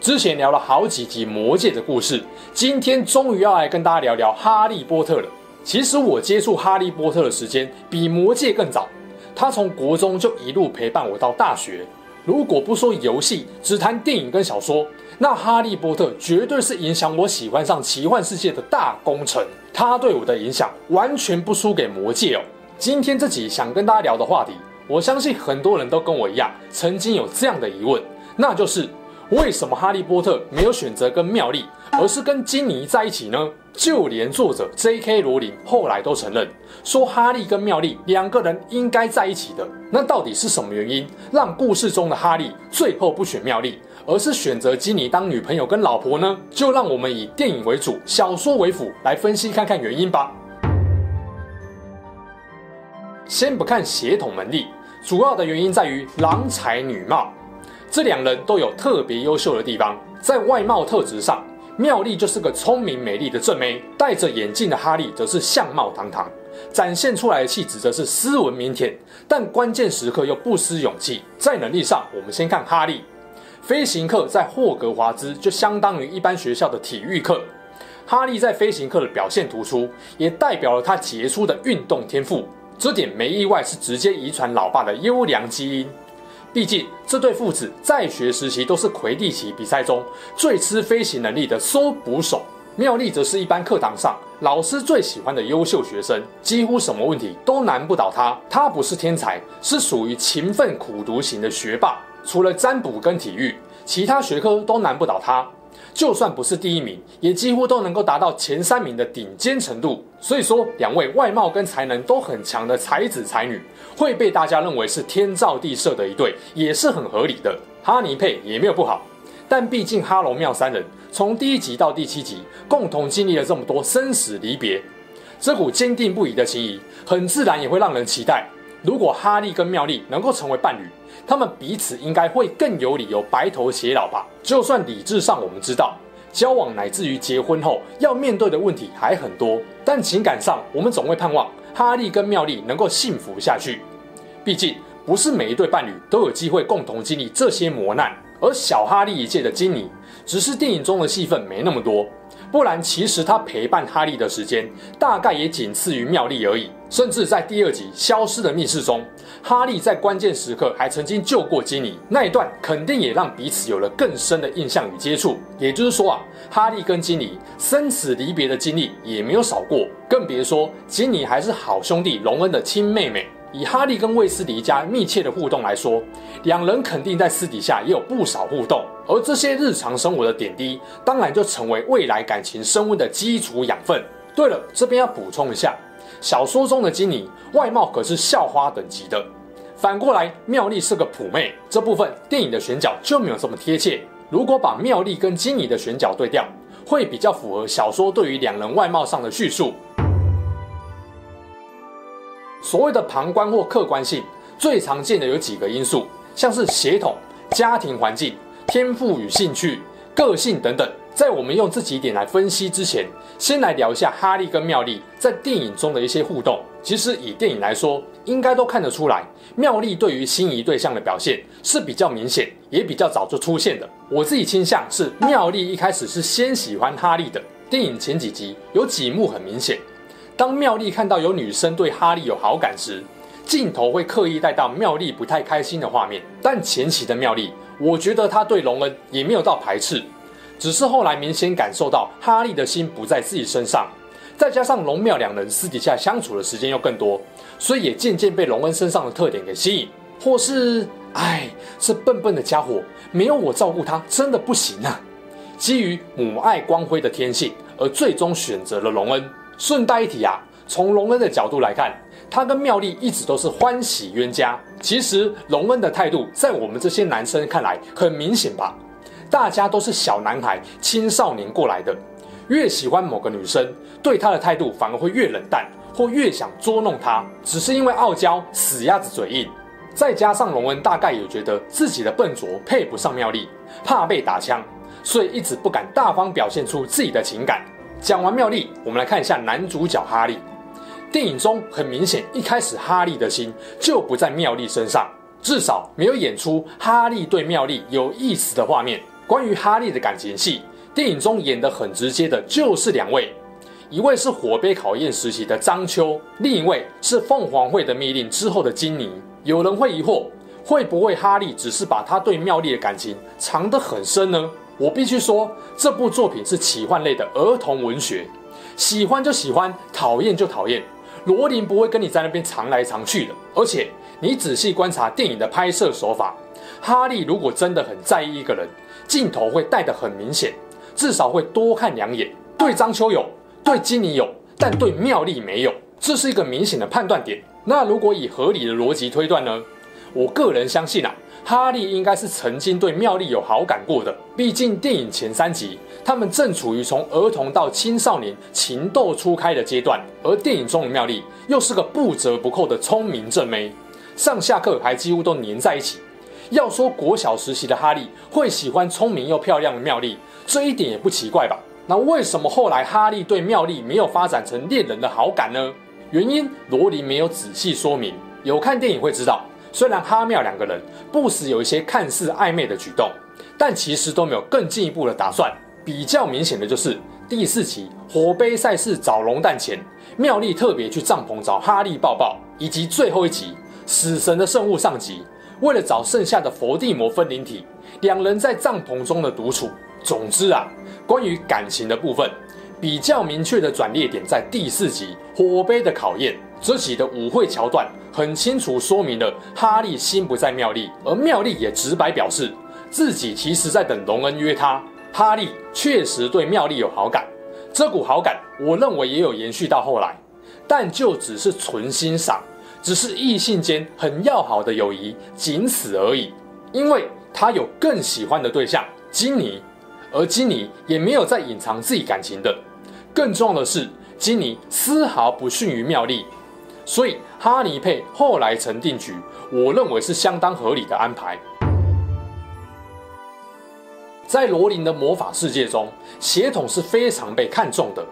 之前聊了好几集《魔戒》的故事，今天终于要来跟大家聊聊《哈利波特》了。其实我接触《哈利波特》的时间比《魔戒》更早，他从国中就一路陪伴我到大学。如果不说游戏，只谈电影跟小说，那《哈利波特》绝对是影响我喜欢上奇幻世界的大功臣。他对我的影响完全不输给《魔戒》哦。今天这集想跟大家聊的话题，我相信很多人都跟我一样，曾经有这样的疑问，那就是。为什么哈利波特没有选择跟妙丽，而是跟金妮在一起呢？就连作者 J.K. 罗琳后来都承认，说哈利跟妙丽两个人应该在一起的。那到底是什么原因，让故事中的哈利最后不选妙丽，而是选择金妮当女朋友跟老婆呢？就让我们以电影为主，小说为辅，来分析看看原因吧。先不看血统门第，主要的原因在于郎才女貌。这两人都有特别优秀的地方，在外貌特质上，妙丽就是个聪明美丽的正妹，戴着眼镜的哈利则是相貌堂堂，展现出来的气质则是斯文腼腆，但关键时刻又不失勇气。在能力上，我们先看哈利，飞行课在霍格华兹就相当于一般学校的体育课，哈利在飞行课的表现突出，也代表了他杰出的运动天赋，这点没意外是直接遗传老爸的优良基因。毕竟，这对父子在学时期都是魁地奇比赛中最吃飞行能力的搜捕手。妙丽则是一般课堂上老师最喜欢的优秀学生，几乎什么问题都难不倒他。他不是天才，是属于勤奋苦读型的学霸。除了占卜跟体育，其他学科都难不倒他。就算不是第一名，也几乎都能够达到前三名的顶尖程度。所以说，两位外貌跟才能都很强的才子才女，会被大家认为是天造地设的一对，也是很合理的。哈尼配也没有不好，但毕竟哈罗妙三人从第一集到第七集，共同经历了这么多生死离别，这股坚定不移的情谊，很自然也会让人期待，如果哈利跟妙丽能够成为伴侣。他们彼此应该会更有理由白头偕老吧？就算理智上我们知道，交往乃至于结婚后要面对的问题还很多，但情感上我们总会盼望哈利跟妙丽能够幸福下去。毕竟不是每一对伴侣都有机会共同经历这些磨难，而小哈利一届的金妮，只是电影中的戏份没那么多。不然，其实他陪伴哈利的时间大概也仅次于妙丽而已。甚至在第二集《消失的密室》中，哈利在关键时刻还曾经救过金妮，那一段肯定也让彼此有了更深的印象与接触。也就是说啊，哈利跟金妮生死离别的经历也没有少过，更别说金妮还是好兄弟隆恩的亲妹妹。以哈利跟卫斯理家密切的互动来说，两人肯定在私底下也有不少互动，而这些日常生活的点滴，当然就成为未来感情升温的基础养分。对了，这边要补充一下，小说中的金妮外貌可是校花等级的，反过来妙丽是个普妹，这部分电影的选角就没有这么贴切。如果把妙丽跟金妮的选角对调，会比较符合小说对于两人外貌上的叙述。所谓的旁观或客观性，最常见的有几个因素，像是血统、家庭环境、天赋与兴趣、个性等等。在我们用这几点来分析之前，先来聊一下哈利跟妙丽在电影中的一些互动。其实以电影来说，应该都看得出来，妙丽对于心仪对象的表现是比较明显，也比较早就出现的。我自己倾向是妙丽一开始是先喜欢哈利的。电影前几集有几幕很明显。当妙丽看到有女生对哈利有好感时，镜头会刻意带到妙丽不太开心的画面。但前期的妙丽，我觉得她对荣恩也没有到排斥，只是后来明显感受到哈利的心不在自己身上，再加上龙妙两人私底下相处的时间又更多，所以也渐渐被龙恩身上的特点给吸引。或是，哎，这笨笨的家伙没有我照顾他真的不行啊！基于母爱光辉的天性，而最终选择了龙恩。顺带一提啊，从龙恩的角度来看，他跟妙丽一直都是欢喜冤家。其实龙恩的态度，在我们这些男生看来很明显吧？大家都是小男孩、青少年过来的，越喜欢某个女生，对她的态度反而会越冷淡，或越想捉弄她，只是因为傲娇、死鸭子嘴硬。再加上荣恩大概也觉得自己的笨拙配不上妙丽，怕被打枪，所以一直不敢大方表现出自己的情感。讲完妙丽，我们来看一下男主角哈利。电影中很明显，一开始哈利的心就不在妙丽身上，至少没有演出哈利对妙丽有意思的画面。关于哈利的感情戏，电影中演得很直接的就是两位，一位是火杯考验时期的张秋，另一位是凤凰会的密令之后的金妮。有人会疑惑，会不会哈利只是把他对妙丽的感情藏得很深呢？我必须说，这部作品是奇幻类的儿童文学，喜欢就喜欢，讨厌就讨厌。罗琳不会跟你在那边藏来藏去的，而且你仔细观察电影的拍摄手法，哈利如果真的很在意一个人，镜头会带得很明显，至少会多看两眼。对张秋有，对金妮有，但对妙丽没有，这是一个明显的判断点。那如果以合理的逻辑推断呢？我个人相信啊，哈利应该是曾经对妙丽有好感过的，毕竟电影前三集。他们正处于从儿童到青少年情窦初开的阶段，而电影中的妙丽又是个不折不扣的聪明正妹，上下课还几乎都黏在一起。要说国小时期的哈利会喜欢聪明又漂亮的妙丽，这一点也不奇怪吧？那为什么后来哈利对妙丽没有发展成恋人的好感呢？原因罗琳没有仔细说明，有看电影会知道，虽然哈妙两个人不时有一些看似暧昧的举动，但其实都没有更进一步的打算。比较明显的就是第四集火杯赛事找龙蛋前，妙丽特别去帐篷找哈利抱抱，以及最后一集死神的圣物上集，为了找剩下的佛地魔分灵体，两人在帐篷中的独处。总之啊，关于感情的部分，比较明确的转捩点在第四集火杯的考验。这集的舞会桥段很清楚说明了哈利心不在妙丽，而妙丽也直白表示自己其实在等隆恩约他。哈利确实对妙丽有好感，这股好感我认为也有延续到后来，但就只是纯欣赏，只是异性间很要好的友谊，仅此而已。因为他有更喜欢的对象金妮，而金妮也没有在隐藏自己感情的。更重要的是，金妮丝毫不逊于妙丽，所以哈尼佩后来成定局，我认为是相当合理的安排。在罗琳的魔法世界中，血统是非常被看重的。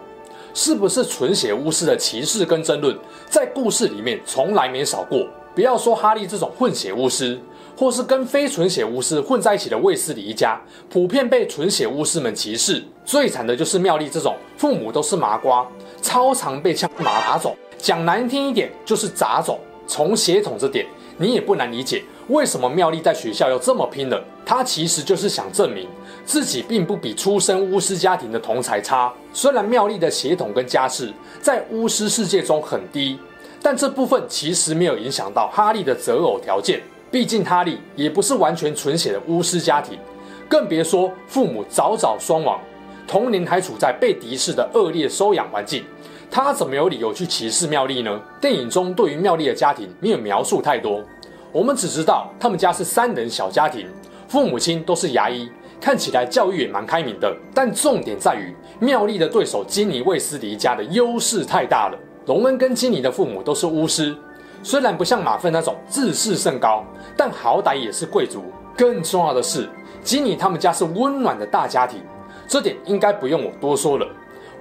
是不是纯血巫师的歧视跟争论，在故事里面从来没少过。不要说哈利这种混血巫师，或是跟非纯血巫师混在一起的卫斯理一家，普遍被纯血巫师们歧视。最惨的就是妙丽这种父母都是麻瓜，超常被呛麻种。讲难听一点，就是杂种。从血统这点，你也不难理解。为什么妙丽在学校要这么拼了？他其实就是想证明自己并不比出身巫师家庭的同才差。虽然妙丽的血统跟家世在巫师世界中很低，但这部分其实没有影响到哈利的择偶条件。毕竟哈利也不是完全纯血的巫师家庭，更别说父母早早双亡，童年还处在被敌视的恶劣收养环境，他怎么有理由去歧视妙丽呢？电影中对于妙丽的家庭没有描述太多。我们只知道他们家是三人小家庭，父母亲都是牙医，看起来教育也蛮开明的。但重点在于妙丽的对手金妮卫斯理家的优势太大了。隆恩跟金妮的父母都是巫师，虽然不像马粪那种自视甚高，但好歹也是贵族。更重要的是，金妮他们家是温暖的大家庭，这点应该不用我多说了。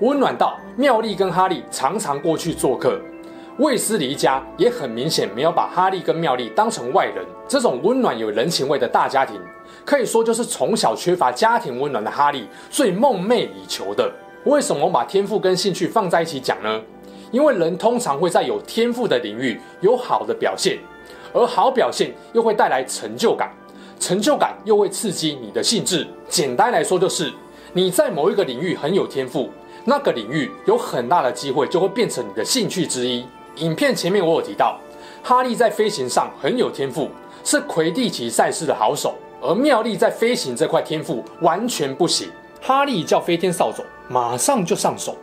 温暖到妙丽跟哈利常常过去做客。卫斯理家也很明显没有把哈利跟妙丽当成外人，这种温暖有人情味的大家庭，可以说就是从小缺乏家庭温暖的哈利最梦寐以求的。为什么我把天赋跟兴趣放在一起讲呢？因为人通常会在有天赋的领域有好的表现，而好表现又会带来成就感，成就感又会刺激你的兴致。简单来说就是，你在某一个领域很有天赋，那个领域有很大的机会就会变成你的兴趣之一。影片前面我有提到，哈利在飞行上很有天赋，是魁地奇赛事的好手，而妙丽在飞行这块天赋完全不行。哈利叫飞天扫帚，马上就上手，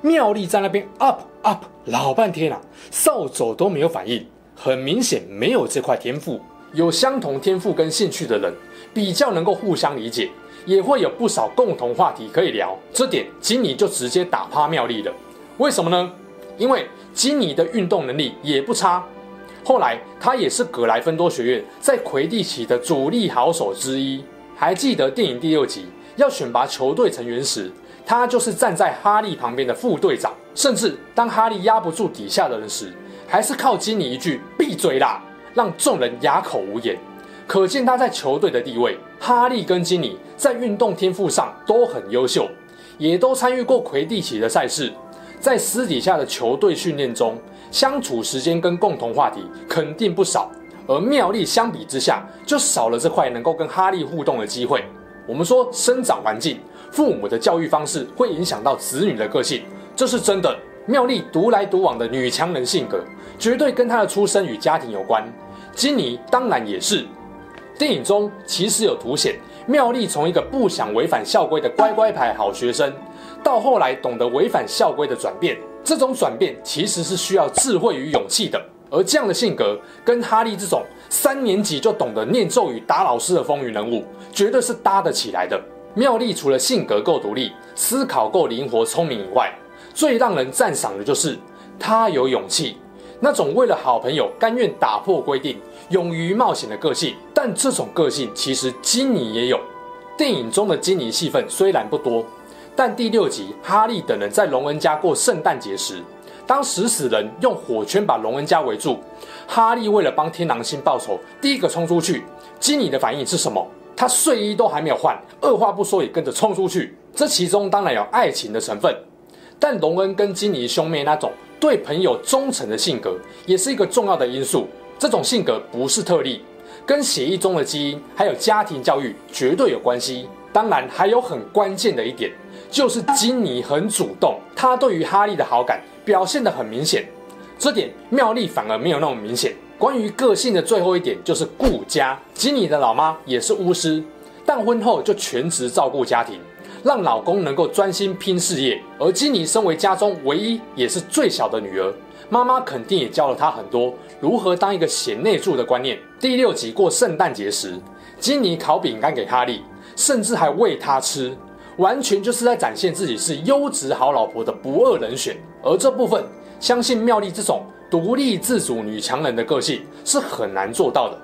妙丽在那边 up up 老半天了，扫帚都没有反应，很明显没有这块天赋。有相同天赋跟兴趣的人，比较能够互相理解，也会有不少共同话题可以聊。这点金妮就直接打趴妙丽了。为什么呢？因为金妮的运动能力也不差。后来他也是格莱芬多学院在魁地奇的主力好手之一。还记得电影第六集要选拔球队成员时，他就是站在哈利旁边的副队长。甚至当哈利压不住底下的人时，还是靠金妮一句“闭嘴啦”，让众人哑口无言。可见他在球队的地位。哈利跟金妮在运动天赋上都很优秀，也都参与过魁地奇的赛事。在私底下的球队训练中，相处时间跟共同话题肯定不少。而妙丽相比之下，就少了这块能够跟哈利互动的机会。我们说生长环境、父母的教育方式会影响到子女的个性，这是真的。妙丽独来独往的女强人性格，绝对跟她的出身与家庭有关。金妮当然也是。电影中其实有凸显妙丽从一个不想违反校规的乖乖牌好学生，到后来懂得违反校规的转变。这种转变其实是需要智慧与勇气的。而这样的性格，跟哈利这种三年级就懂得念咒语打老师的风云人物，绝对是搭得起来的。妙丽除了性格够独立、思考够灵活、聪明以外，最让人赞赏的就是她有勇气，那种为了好朋友甘愿打破规定、勇于冒险的个性。但这种个性其实金妮也有。电影中的金妮戏份虽然不多，但第六集哈利等人在隆恩家过圣诞节时，当食死人用火圈把隆恩家围住，哈利为了帮天狼星报仇，第一个冲出去。金妮的反应是什么？他睡衣都还没有换，二话不说也跟着冲出去。这其中当然有爱情的成分。但隆恩跟金妮兄妹那种对朋友忠诚的性格，也是一个重要的因素。这种性格不是特例，跟血液中的基因还有家庭教育绝对有关系。当然，还有很关键的一点，就是金妮很主动，她对于哈利的好感表现得很明显。这点妙丽反而没有那么明显。关于个性的最后一点，就是顾家。金妮的老妈也是巫师，但婚后就全职照顾家庭。让老公能够专心拼事业，而金妮身为家中唯一也是最小的女儿，妈妈肯定也教了她很多如何当一个贤内助的观念。第六集过圣诞节时，金妮烤饼干给哈利，甚至还喂他吃，完全就是在展现自己是优质好老婆的不二人选。而这部分，相信妙丽这种独立自主女强人的个性是很难做到的，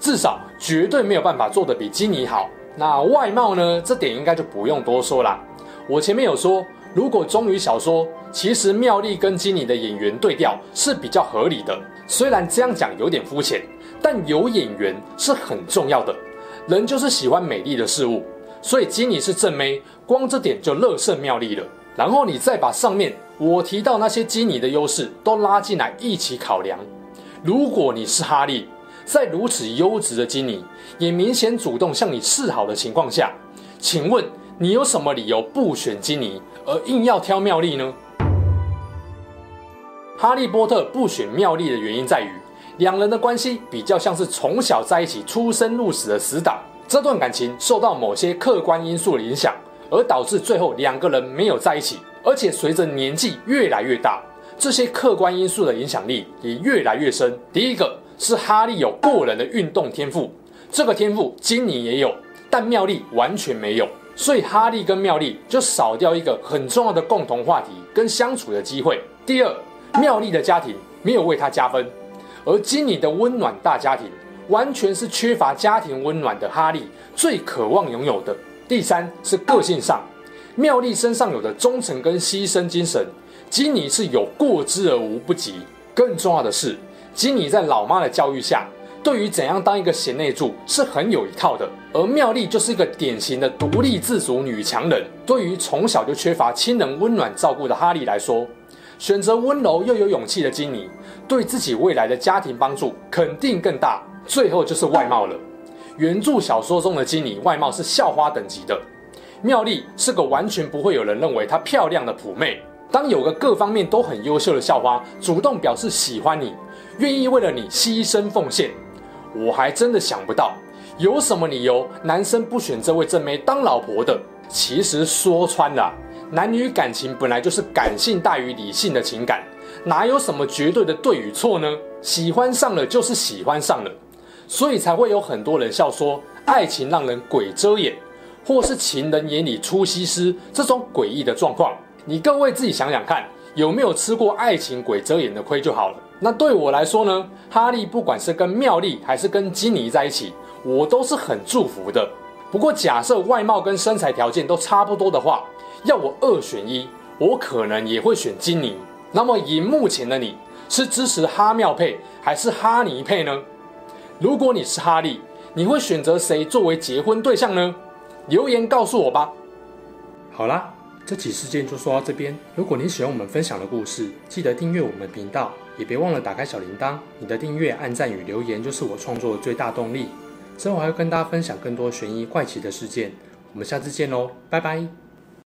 至少绝对没有办法做得比基尼好。那外貌呢？这点应该就不用多说啦。我前面有说，如果忠于小说，其实妙丽跟基尼的演员对调是比较合理的。虽然这样讲有点肤浅，但有演员是很重要的。人就是喜欢美丽的事物，所以基尼是正妹，光这点就乐胜妙丽了。然后你再把上面我提到那些基尼的优势都拉进来一起考量。如果你是哈利，在如此优质的基尼，也明显主动向你示好的情况下，请问你有什么理由不选基尼，而硬要挑妙丽呢？哈利波特不选妙丽的原因在于，两人的关系比较像是从小在一起、出生入死的死党。这段感情受到某些客观因素的影响，而导致最后两个人没有在一起。而且随着年纪越来越大，这些客观因素的影响力也越来越深。第一个。是哈利有过人的运动天赋，这个天赋金妮也有，但妙丽完全没有，所以哈利跟妙丽就少掉一个很重要的共同话题跟相处的机会。第二，妙丽的家庭没有为她加分，而金妮的温暖大家庭完全是缺乏家庭温暖的哈利最渴望拥有的。第三是个性上，妙丽身上有的忠诚跟牺牲精神，金妮是有过之而无不及。更重要的是。金妮在老妈的教育下，对于怎样当一个贤内助是很有一套的，而妙丽就是一个典型的独立自主女强人。对于从小就缺乏亲人温暖照顾的哈利来说，选择温柔又有勇气的金妮，对自己未来的家庭帮助肯定更大。最后就是外貌了，原著小说中的基尼外貌是校花等级的，妙丽是个完全不会有人认为她漂亮的普妹。当有个各方面都很优秀的校花主动表示喜欢你，愿意为了你牺牲奉献，我还真的想不到有什么理由男生不选这位正妹当老婆的。其实说穿了，男女感情本来就是感性大于理性的情感，哪有什么绝对的对与错呢？喜欢上了就是喜欢上了，所以才会有很多人笑说爱情让人鬼遮眼，或是情人眼里出西施这种诡异的状况。你各位自己想想看，有没有吃过爱情鬼遮眼的亏就好了。那对我来说呢，哈利不管是跟妙丽还是跟金妮在一起，我都是很祝福的。不过假设外貌跟身材条件都差不多的话，要我二选一，我可能也会选金妮。那么以目前的你，是支持哈妙配还是哈尼配呢？如果你是哈利，你会选择谁作为结婚对象呢？留言告诉我吧。好啦，这起事件就说到这边。如果你喜欢我们分享的故事，记得订阅我们的频道，也别忘了打开小铃铛。你的订阅、按赞与留言就是我创作的最大动力。之后还会跟大家分享更多悬疑怪奇的事件。我们下次见喽，拜拜。